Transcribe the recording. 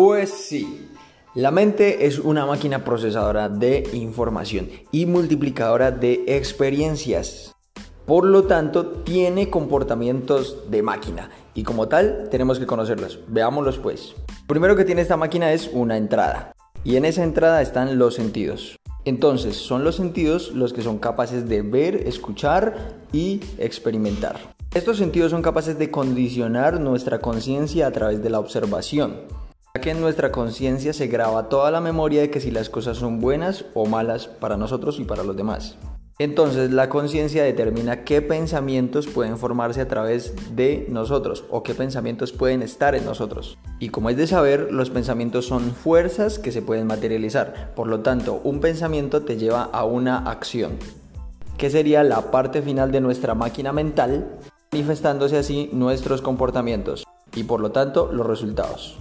Pues sí, la mente es una máquina procesadora de información y multiplicadora de experiencias. Por lo tanto, tiene comportamientos de máquina y como tal tenemos que conocerlos. Veámoslos pues. primero que tiene esta máquina es una entrada y en esa entrada están los sentidos. Entonces, son los sentidos los que son capaces de ver, escuchar y experimentar. Estos sentidos son capaces de condicionar nuestra conciencia a través de la observación, que en nuestra conciencia se graba toda la memoria de que si las cosas son buenas o malas para nosotros y para los demás. Entonces la conciencia determina qué pensamientos pueden formarse a través de nosotros o qué pensamientos pueden estar en nosotros. Y como es de saber, los pensamientos son fuerzas que se pueden materializar. Por lo tanto, un pensamiento te lleva a una acción, que sería la parte final de nuestra máquina mental, manifestándose así nuestros comportamientos y por lo tanto los resultados.